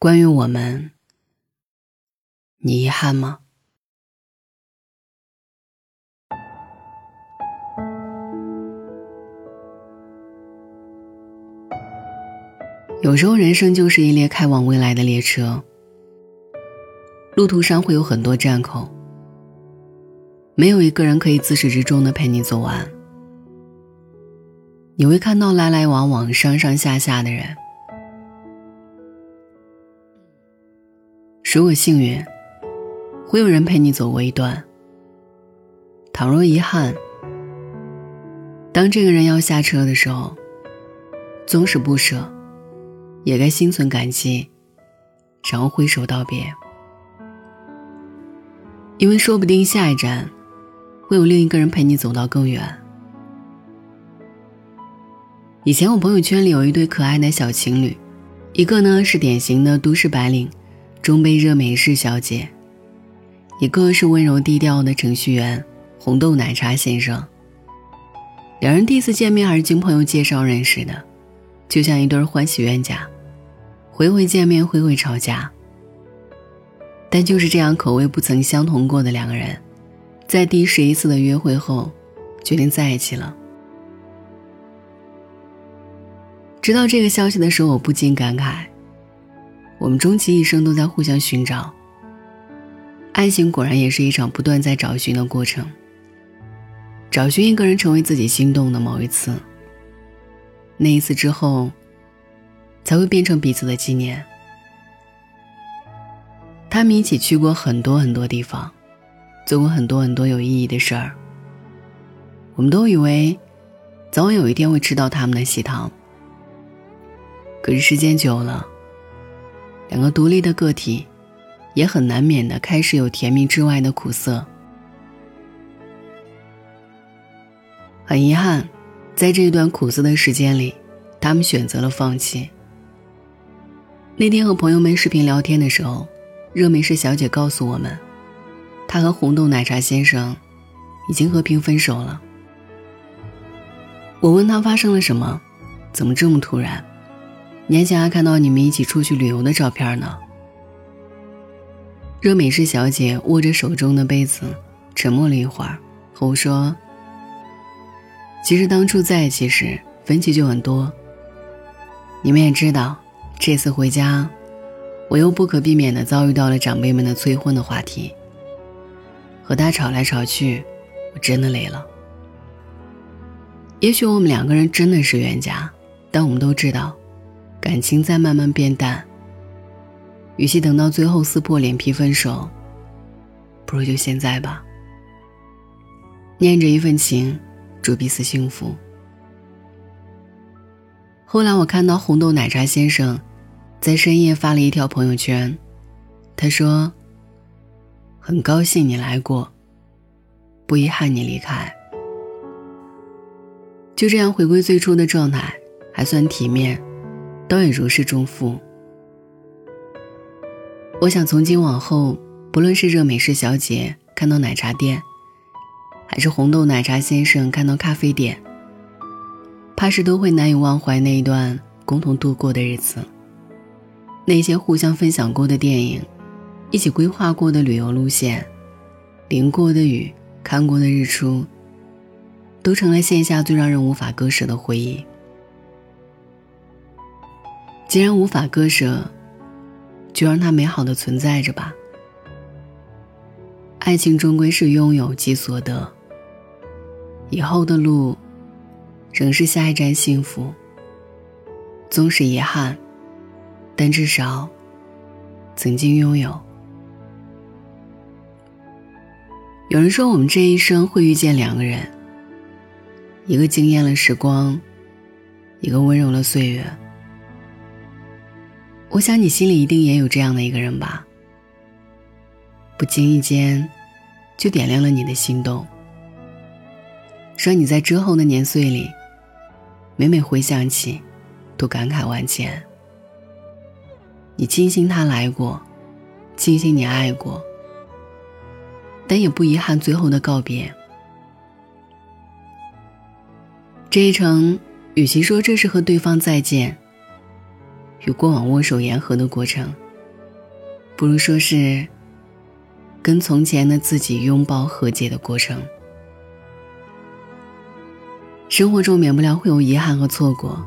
关于我们，你遗憾吗？有时候，人生就是一列开往未来的列车，路途上会有很多站口，没有一个人可以自始至终的陪你走完。你会看到来来往往、上上下下的人。如果幸运，会有人陪你走过一段；倘若遗憾，当这个人要下车的时候，纵使不舍，也该心存感激，然后挥手道别。因为说不定下一站，会有另一个人陪你走到更远。以前我朋友圈里有一对可爱的小情侣，一个呢是典型的都市白领。中杯热美式小姐，一个是温柔低调的程序员，红豆奶茶先生。两人第一次见面还是经朋友介绍认识的，就像一对欢喜冤家，回回见面，回回吵架。但就是这样口味不曾相同过的两个人，在第十一次的约会后，决定在一起了。知道这个消息的时候，我不禁感慨。我们终其一生都在互相寻找。爱情果然也是一场不断在找寻的过程。找寻一个人成为自己心动的某一次，那一次之后，才会变成彼此的纪念。他们一起去过很多很多地方，做过很多很多有意义的事儿。我们都以为，早晚有一天会吃到他们的喜糖。可是时间久了。两个独立的个体，也很难免的开始有甜蜜之外的苦涩。很遗憾，在这一段苦涩的时间里，他们选择了放弃。那天和朋友们视频聊天的时候，热美式小姐告诉我们，她和红豆奶茶先生已经和平分手了。我问她发生了什么，怎么这么突然？年前还看到你们一起出去旅游的照片呢。热美式小姐握着手中的杯子，沉默了一会儿，和我说：“其实当初在一起时分歧就很多。你们也知道，这次回家，我又不可避免的遭遇到了长辈们的催婚的话题。和他吵来吵去，我真的累了。也许我们两个人真的是冤家，但我们都知道。”感情在慢慢变淡，与其等到最后撕破脸皮分手，不如就现在吧。念着一份情，祝彼此幸福。后来我看到红豆奶茶先生，在深夜发了一条朋友圈，他说：“很高兴你来过，不遗憾你离开。”就这样回归最初的状态，还算体面。倒也如释重负。我想从今往后，不论是热美式小姐看到奶茶店，还是红豆奶茶先生看到咖啡店，怕是都会难以忘怀那一段共同度过的日子。那些互相分享过的电影，一起规划过的旅游路线，淋过的雨，看过的日出，都成了线下最让人无法割舍的回忆。既然无法割舍，就让它美好的存在着吧。爱情终归是拥有即所得，以后的路，仍是下一站幸福。纵使遗憾，但至少曾经拥有。有人说，我们这一生会遇见两个人，一个惊艳了时光，一个温柔了岁月。我想你心里一定也有这样的一个人吧，不经意间，就点亮了你的心动，让你在之后的年岁里，每每回想起，都感慨万千。你庆幸他来过，庆幸你爱过，但也不遗憾最后的告别。这一程，与其说这是和对方再见。与过往握手言和的过程，不如说是跟从前的自己拥抱和解的过程。生活中免不了会有遗憾和错过，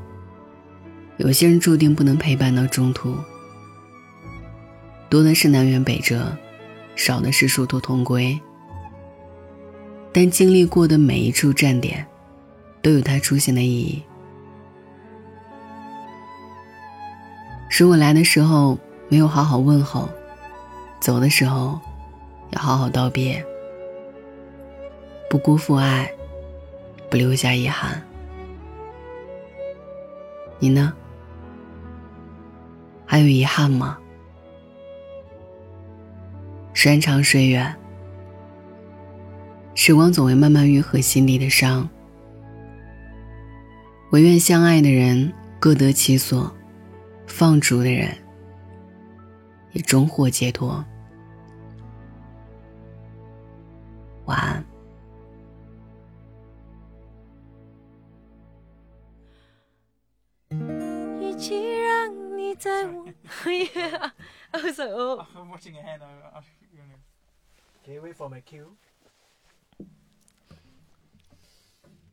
有些人注定不能陪伴到中途，多的是南辕北辙，少的是殊途同归。但经历过的每一处站点，都有它出现的意义。如果来的时候没有好好问候，走的时候要好好道别，不辜负爱，不留下遗憾。你呢？还有遗憾吗？山长水远。时光总会慢慢愈合心里的伤，唯愿相爱的人各得其所，放逐的人也终获解脱。晚安。与其让你在我，Yeah, I was like, oh. I'm watching ahead. Can you wait for my cue?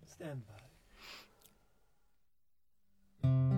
Stand by.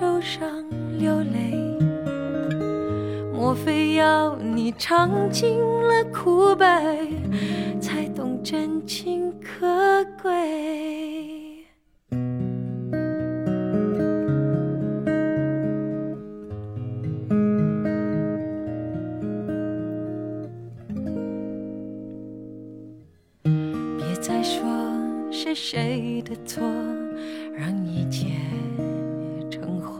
受伤流泪。莫非要你尝尽了苦悲，才懂真情可贵？别再说是谁的错，让一切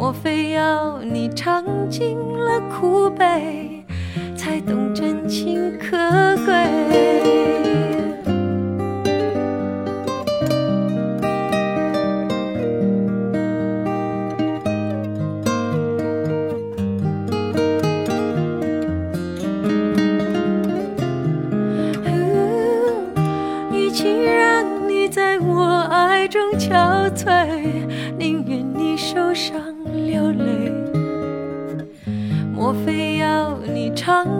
莫非要你尝尽了苦悲？才懂真情可贵。与其让你在我爱中憔悴，宁愿你受伤要